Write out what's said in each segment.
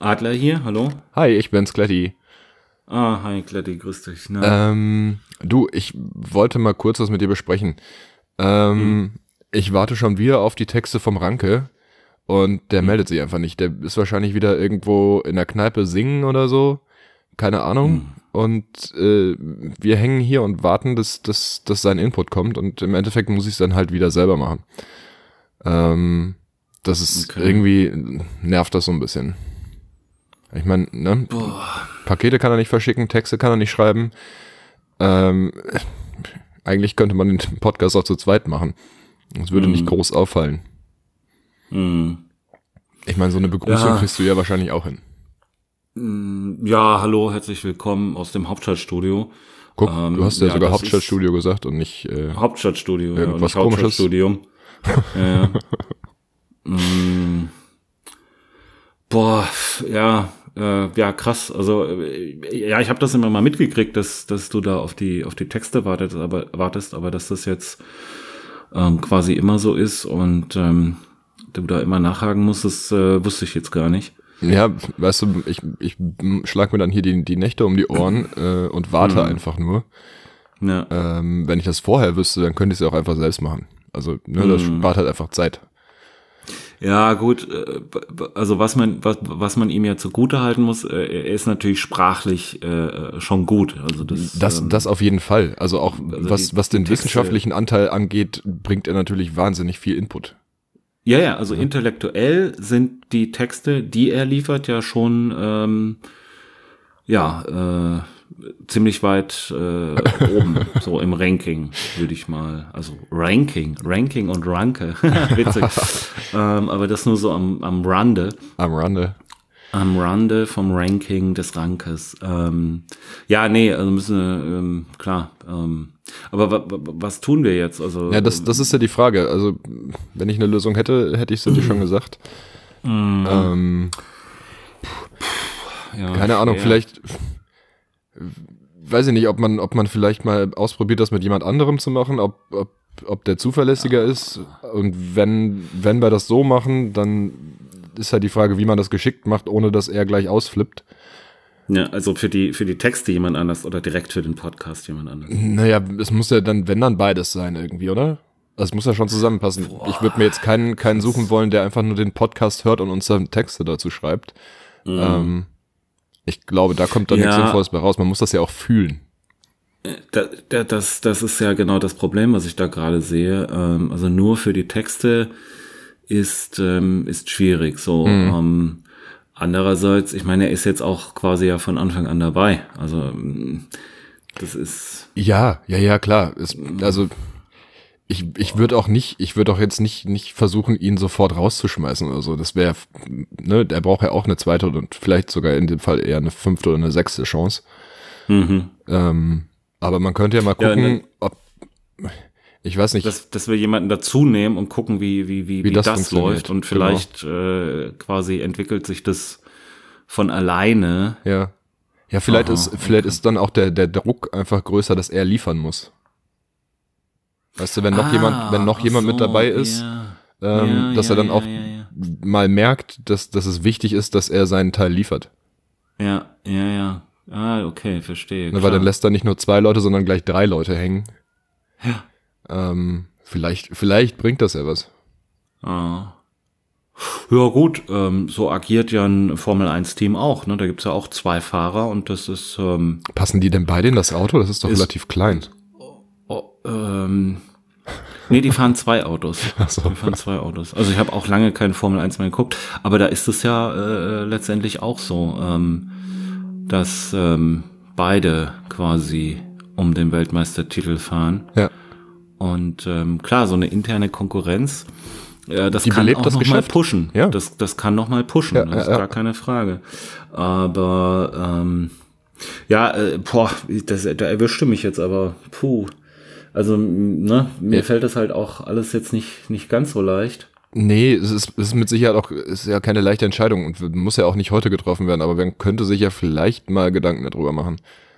Adler hier, hallo. Hi, ich bin's, Kletti. Ah, hi, Kletti, grüß dich. Na. Ähm, du, ich wollte mal kurz was mit dir besprechen. Ähm, hm. Ich warte schon wieder auf die Texte vom Ranke und der hm. meldet sich einfach nicht. Der ist wahrscheinlich wieder irgendwo in der Kneipe singen oder so. Keine Ahnung. Hm. Und äh, wir hängen hier und warten, dass, dass, dass sein Input kommt und im Endeffekt muss ich es dann halt wieder selber machen. Ähm, das ist okay. irgendwie, nervt das so ein bisschen. Ich meine, ne? Pakete kann er nicht verschicken, Texte kann er nicht schreiben. Ähm, eigentlich könnte man den Podcast auch zu zweit machen. Es würde mm. nicht groß auffallen. Mm. Ich meine, so eine Begrüßung ja. kriegst du ja wahrscheinlich auch hin. Mm, ja, hallo, herzlich willkommen aus dem Hauptstadtstudio. Guck, ähm, du hast ja, ja sogar Hauptstadtstudio gesagt und nicht äh, Hauptstadtstudio, irgendwas ja, komisches. Hauptstadtstudium. ja. mm. Boah, ja, äh, ja, krass. Also äh, ja, ich habe das immer mal mitgekriegt, dass, dass du da auf die, auf die Texte wartest, aber wartest, aber dass das jetzt ähm, quasi immer so ist und ähm, du da immer nachhaken musst, das äh, wusste ich jetzt gar nicht. Ja, weißt du, ich, ich schlag mir dann hier die, die Nächte um die Ohren äh, und warte mhm. einfach nur. Ja. Ähm, wenn ich das vorher wüsste, dann könnte ich es ja auch einfach selbst machen. Also, ne, das mhm. spart halt einfach Zeit. Ja, gut, äh, also was man, was, was man ihm ja zugute halten muss, äh, er ist natürlich sprachlich äh, schon gut. Also das, das, ähm, das auf jeden Fall. Also auch also was, was den wissenschaftlichen Anteil angeht, bringt er natürlich wahnsinnig viel Input. Ja, ja, also mhm. intellektuell sind die Texte, die er liefert, ja schon ähm, ja, äh, ziemlich weit äh, oben, so im Ranking, würde ich mal. Also Ranking, Ranking und Ranke. Witzig. ähm, aber das nur so am, am Rande. Am Rande. Am Rande vom Ranking des Rankes. Ähm, ja, nee, also müssen wir, ähm, klar. Ähm, aber was tun wir jetzt? Also, ja, das, das ist ja die Frage. Also, wenn ich eine Lösung hätte, hätte ich es dir schon gesagt. Mm. Ähm, ja, keine Ahnung, ja. vielleicht weiß ich nicht, ob man, ob man vielleicht mal ausprobiert, das mit jemand anderem zu machen, ob, ob, ob der zuverlässiger ja. ist. Und wenn, wenn wir das so machen, dann ist halt die Frage, wie man das geschickt macht, ohne dass er gleich ausflippt. Ja, also für die, für die Texte jemand anders oder direkt für den Podcast jemand anders. Naja, es muss ja dann, wenn dann beides sein irgendwie, oder? Also es muss ja schon zusammenpassen. Boah. Ich würde mir jetzt keinen, keinen suchen wollen, der einfach nur den Podcast hört und uns dann Texte dazu schreibt. Mhm. Ähm, ich glaube, da kommt dann ja. nichts Sinnvolles mehr raus. Man muss das ja auch fühlen. Äh, da, da, das, das ist ja genau das Problem, was ich da gerade sehe. Ähm, also nur für die Texte ist, ähm, ist schwierig. So, mhm. ähm, andererseits, ich meine, er ist jetzt auch quasi ja von Anfang an dabei. Also, ähm, das ist. Ja, ja, ja, klar. Es, also, ich, ich würde auch nicht, ich würde auch jetzt nicht, nicht versuchen, ihn sofort rauszuschmeißen oder so. Das wäre, ne, der braucht ja auch eine zweite und vielleicht sogar in dem Fall eher eine fünfte oder eine sechste Chance. Mhm. Ähm, aber man könnte ja mal gucken, ja, ne, ob, ich weiß nicht. Dass, dass wir jemanden dazu nehmen und gucken, wie, wie, wie, wie, wie das, das läuft. Und genau. vielleicht genau. äh, quasi entwickelt sich das von alleine. Ja. Ja, vielleicht Aha, ist, vielleicht okay. ist dann auch der, der Druck einfach größer, dass er liefern muss. Weißt du, wenn noch ah, jemand, wenn noch jemand so, mit dabei ist, ja. Ähm, ja, dass ja, er dann auch mal merkt, dass, dass es wichtig ist, dass er seinen Teil liefert. Ja, ja, ja. Ah, okay, verstehe. Ne, weil dann lässt er nicht nur zwei Leute, sondern gleich drei Leute hängen. Ja. Ähm, vielleicht, vielleicht bringt das ja was. Ah. Ja gut, ähm, so agiert ja ein Formel-1-Team auch. Ne? Da gibt's ja auch zwei Fahrer und das ist... Ähm, Passen die denn beide in das Auto? Das ist doch ist, relativ klein. Ähm, nee, die fahren zwei Autos. Ach so. Die fahren zwei Autos. Also ich habe auch lange kein Formel 1 mehr geguckt, aber da ist es ja äh, letztendlich auch so, ähm, dass ähm, beide quasi um den Weltmeistertitel fahren. Ja. Und ähm, klar, so eine interne Konkurrenz, äh, das Die kann auch das noch Geschäft. mal pushen. Ja. Das, das kann noch mal pushen, ja, das ist ja, gar keine Frage. Aber ähm, ja, äh, boah, das, da erwischte mich jetzt aber, puh. Also, ne, mir ja. fällt das halt auch alles jetzt nicht, nicht ganz so leicht. Nee, es ist, es ist mit Sicherheit auch, ist ja keine leichte Entscheidung und muss ja auch nicht heute getroffen werden, aber man könnte sich ja vielleicht mal Gedanken darüber machen.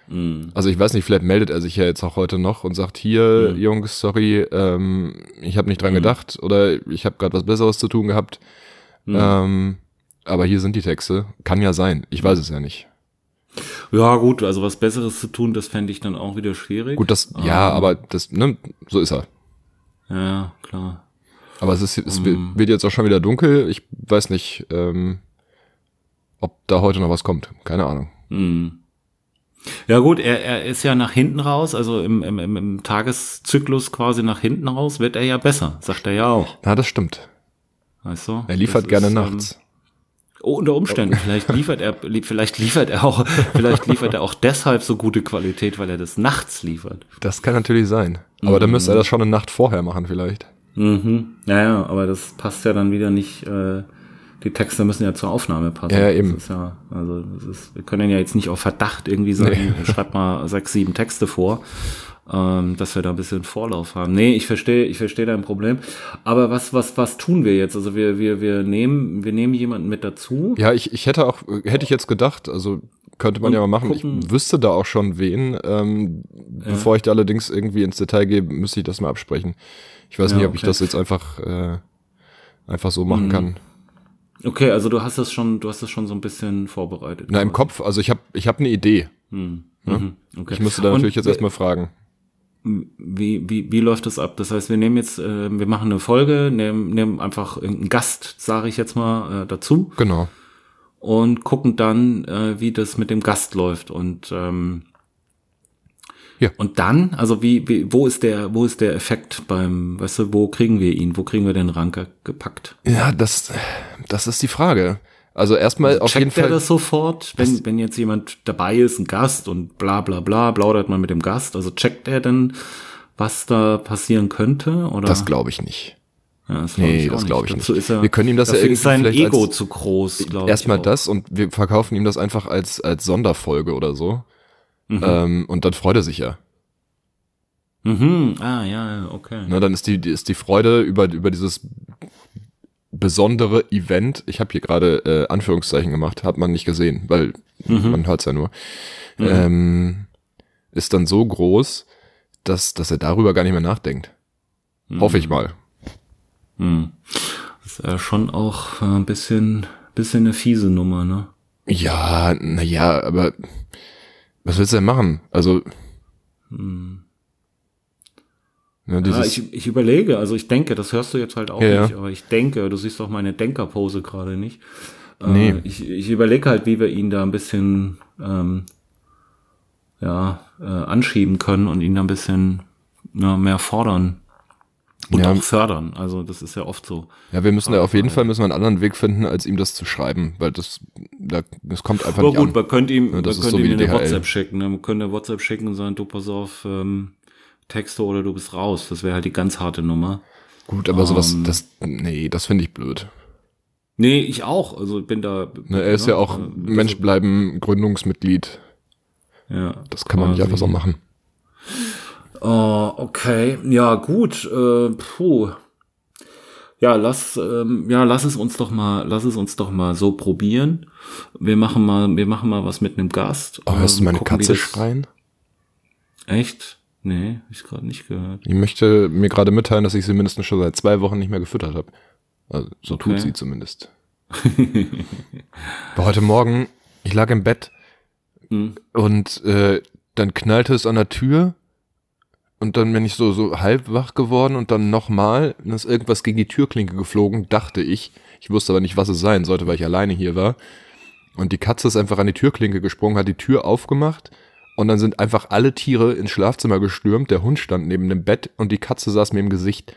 Mm. Also ich weiß nicht, vielleicht meldet er sich ja jetzt auch heute noch und sagt, hier, mm. Jungs, sorry, ähm, ich habe nicht dran mm. gedacht oder ich habe gerade was Besseres zu tun gehabt. Mm. Ähm, aber hier sind die Texte. Kann ja sein. Ich weiß es ja nicht. Ja, gut, also was Besseres zu tun, das fände ich dann auch wieder schwierig. Gut, das, ja, Ähm, aber das, ne, so ist er. Ja, klar. Aber es ist, es Mm. wird jetzt auch schon wieder dunkel. Ich weiß nicht, ähm, ob da heute noch was kommt. Keine Ahnung. Hm. Ja gut, er, er ist ja nach hinten raus, also im, im, im, Tageszyklus quasi nach hinten raus, wird er ja besser, sagt er ja auch. Na, das stimmt. Weißt du? Er liefert gerne ist, nachts. Oh, unter Umständen. Vielleicht liefert er, vielleicht liefert er auch, vielleicht liefert er auch deshalb so gute Qualität, weil er das nachts liefert. Das kann natürlich sein. Aber dann müsste er das schon eine Nacht vorher machen vielleicht. Mhm. Naja, aber das passt ja dann wieder nicht. Äh, die Texte müssen ja zur Aufnahme passen. Ja, eben. Das ist ja, also ist, wir können ja jetzt nicht auf Verdacht irgendwie sagen, schreibt mal sechs, sieben Texte vor, ähm, dass wir da ein bisschen Vorlauf haben. Nee, ich verstehe, ich verstehe dein Problem. Aber was, was, was tun wir jetzt? Also wir, wir, wir nehmen, wir nehmen jemanden mit dazu. Ja, ich, ich hätte auch, hätte ich jetzt gedacht, also könnte man Und ja mal machen. gucken- Ich wüsste da auch schon wen. Ähm, Bevor ich da allerdings irgendwie ins Detail gehe, müsste ich das mal absprechen. Ich weiß Ja, nicht, ob ich okay. das jetzt einfach, äh, einfach so machen Mhm. kann. Okay, also du hast das schon, du hast das schon so ein bisschen vorbereitet. Na, im Kopf, also ich habe ich hab eine Idee. Hm. Mhm. Okay. Ich müsste da Und natürlich jetzt wir- erstmal fragen. Wie, wie, wie läuft das ab? Das heißt, wir nehmen jetzt, äh, wir machen eine Folge, nehmen, nehmen einfach irgendeinen Gast, sage ich jetzt mal, äh, dazu Genau. und gucken dann, äh, wie das mit dem Gast läuft. Und ähm, Ja. und dann, also wie, wie, wo ist der, wo ist der Effekt beim, weißt du, wo kriegen wir ihn, wo kriegen wir den Ranker gepackt? Ja, das, das ist die Frage. Also erstmal auf Checkt jeden er Fall. das sofort, wenn, wenn jetzt jemand dabei ist, ein Gast und bla bla bla, plaudert man mit dem Gast, also checkt er denn, was da passieren könnte? Oder? Das glaube ich nicht. Ja, das Nee, das glaube ich nicht. Er, Wir können ihm das ja irgendwie ist sein vielleicht Ego als- zu groß, glaube ich. Erstmal das und wir verkaufen ihm das einfach als, als Sonderfolge oder so. Mhm. Ähm, und dann freut er sich ja. Mhm. Ah, ja, okay. Ne, dann ist die, die- ist die Freude über, über dieses besondere Event, ich habe hier gerade äh, Anführungszeichen gemacht, hat man nicht gesehen, weil Mhm. man hört's ja nur, ähm, ist dann so groß, dass, dass er darüber gar nicht mehr nachdenkt. Hoffe ich mal. Mhm. Das ist ja schon auch äh, ein bisschen, bisschen eine fiese Nummer, ne? Ja, na ja, aber was willst du denn machen? Also, ne, Ja, ich, ich überlege, also ich denke, das hörst du jetzt halt auch Ja, nicht, aber ich denke, du siehst auch meine Denkerpose gerade nicht. Äh, Nee. Ich, ich überlege halt, wie wir ihn da ein bisschen ähm, ja, äh, anschieben können und ihn da ein bisschen ja, mehr fordern und Ja. auch fördern. Also das ist ja oft so. ja, wir müssen da auf jeden Fall müssen wir einen anderen Weg finden, als ihm das zu schreiben, weil das, da, das kommt einfach Aber nicht gut, an. man könnte ihm, Ja, man könnte so ihm eine. WhatsApp schicken. Ne? Man könnte eine WhatsApp schicken und sagen, du pass auf, ähm, Texte oder du bist raus. Das wäre halt die ganz harte Nummer. Gut, aber sowas, Ähm. das, nee, das finde ich blöd. Nee, ich auch. Also bin da. Ne, er ist ja auch äh, Mensch bleiben Gründungsmitglied. Ja. Das kann man nicht quasi. einfach so machen. Oh, okay. Ja, gut. Äh, puh. Ja, lass, ähm, ja, lass es uns doch mal, lass es uns doch mal so probieren. Wir machen mal, wir machen mal was mit einem Gast. Oh, hörst du meine Katze schreien? Echt? Nee, hab ich gerade nicht gehört. Ich möchte mir gerade mitteilen, dass ich sie mindestens schon seit zwei Wochen nicht mehr gefüttert habe. Also, so Okay. tut sie zumindest. Aber heute Morgen, ich lag im Bett Hm. und äh, dann knallte es an der Tür und dann bin ich so, so halb wach geworden und dann nochmal, dann ist irgendwas gegen die Türklinke geflogen, dachte ich. Ich wusste aber nicht, was es sein sollte, weil ich alleine hier war. Und die Katze ist einfach an die Türklinke gesprungen, hat die Tür aufgemacht und dann sind einfach alle Tiere ins Schlafzimmer gestürmt. Der Hund stand neben dem Bett und die Katze saß mir im Gesicht.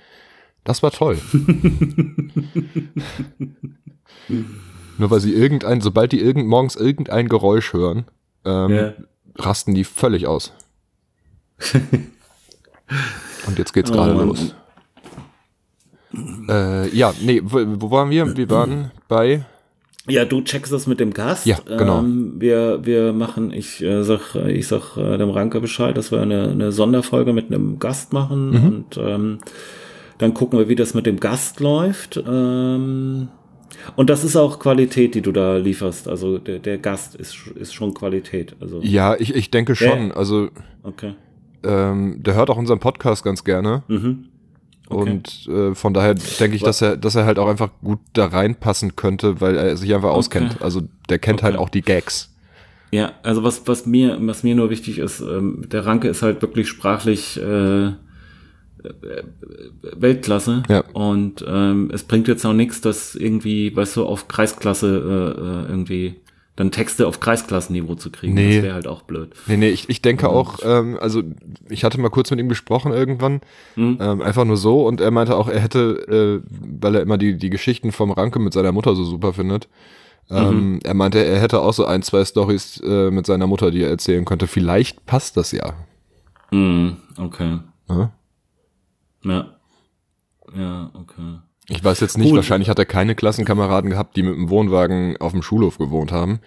Das war toll. Nur weil sie irgendein, sobald die irgend, morgens irgendein Geräusch hören, ähm, Ja. rasten die völlig aus. und jetzt geht's Oh gerade los. Äh, ja, nee, wo, wo waren wir? Wir waren bei Ja, du checkst das mit dem Gast. Ja, genau. Ähm, wir, wir machen, ich äh, sag, ich sag äh, dem Ranke Bescheid, dass wir eine, eine Sonderfolge mit einem Gast machen Mhm. und ähm, dann gucken wir, wie das mit dem Gast läuft. Ähm, und das ist auch Qualität, die du da lieferst. Also der, der Gast ist, ist schon Qualität. Also Ja, ich, ich denke schon. Also, okay. ähm, der hört auch unseren Podcast ganz gerne. Mhm. Okay. Und äh, von daher denke ich, dass er, dass er halt auch einfach gut da reinpassen könnte, weil er sich einfach auskennt. Okay. Also der kennt halt okay. halt auch die Gags. Ja, also was, was mir, was mir nur wichtig ist, ähm, der Ranke ist halt wirklich sprachlich äh, äh Weltklasse. Ja. Und ähm, es bringt jetzt auch nichts, dass irgendwie, weißt du, auf Kreisklasse äh, äh irgendwie dann Texte auf Kreisklassenniveau zu kriegen. Nee. Das wäre halt auch blöd. Nee, nee, ich, ich denke und auch, ähm, also ich hatte mal kurz mit ihm gesprochen irgendwann, mhm. ähm, einfach nur so und er meinte auch, er hätte, äh, weil er immer die, die Geschichten vom Ranke mit seiner Mutter so super findet, ähm, mhm. er meinte, er hätte auch so ein, zwei Stories äh, mit seiner Mutter, die er erzählen könnte. Vielleicht passt das ja. Mhm, okay. Ja? Ja. Ja, okay. Ich weiß jetzt nicht, Gut. wahrscheinlich hat er keine Klassenkameraden gehabt, die mit dem Wohnwagen auf dem Schulhof gewohnt haben.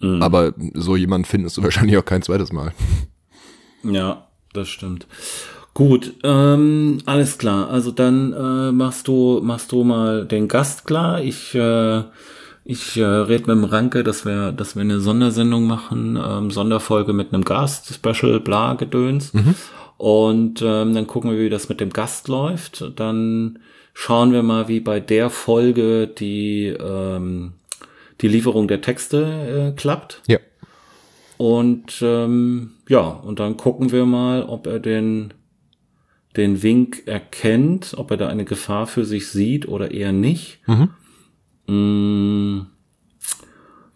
Mhm. Aber so jemanden findest du wahrscheinlich auch kein zweites Mal. Ja, das stimmt. Gut, ähm, alles klar. Also dann äh, machst du machst du mal den Gast klar. Ich äh, ich äh, rede mit dem Ranke, dass wir dass wir eine Sondersendung machen, ähm, Sonderfolge mit einem Gast, Special, bla Gedöns. Mhm. Und ähm, dann gucken wir, wie das mit dem Gast läuft. Dann schauen wir mal, wie bei der Folge die, ähm, die Lieferung der Texte äh, klappt. Ja. Und ähm, ja, und dann gucken wir mal, ob er den, den Wink erkennt, ob er da eine Gefahr für sich sieht oder eher nicht. Mhm. Mm,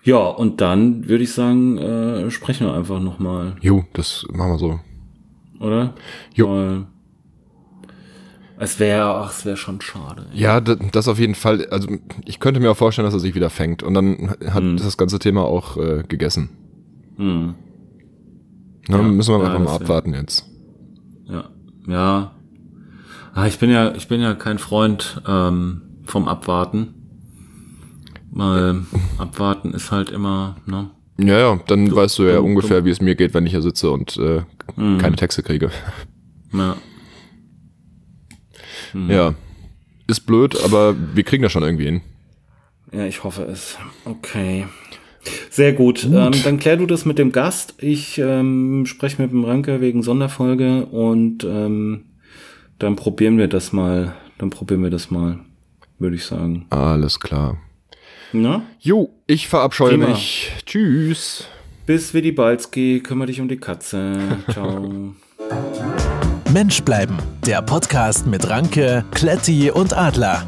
ja, und dann würde ich sagen, äh, sprechen wir einfach nochmal. Jo, das machen wir so. Oder? Jo. Es wäre, ach, es wäre schon schade. Ja, das auf jeden Fall. Also ich könnte mir auch vorstellen, dass er sich wieder fängt und dann hat hm. das ganze Thema auch äh, gegessen. Hm. Na, ja, müssen wir ja, einfach mal abwarten jetzt. Ja, ja. Ah, ich bin ja, ich bin ja kein Freund ähm, vom Abwarten. Weil abwarten ist halt immer, ne? Ja, ja, dann du, weißt du ja du, ungefähr, du, wie es mir geht, wenn ich hier sitze und äh, mhm. keine Texte kriege. Ja. Hm. Ja. Ist blöd, aber wir kriegen das schon irgendwie hin. Ja, ich hoffe es. Okay. Sehr gut. gut. Ähm, dann klär du das mit dem Gast. Ich ähm, spreche mit dem Ranke wegen Sonderfolge und ähm, dann probieren wir das mal. Dann probieren wir das mal, würde ich sagen. Alles klar. Na? Jo, ich verabscheue Prima. mich. Tschüss. Bis wie die Balski, kümmere dich um die Katze. Ciao. Mensch bleiben, der Podcast mit Ranke, Kletti und Adler.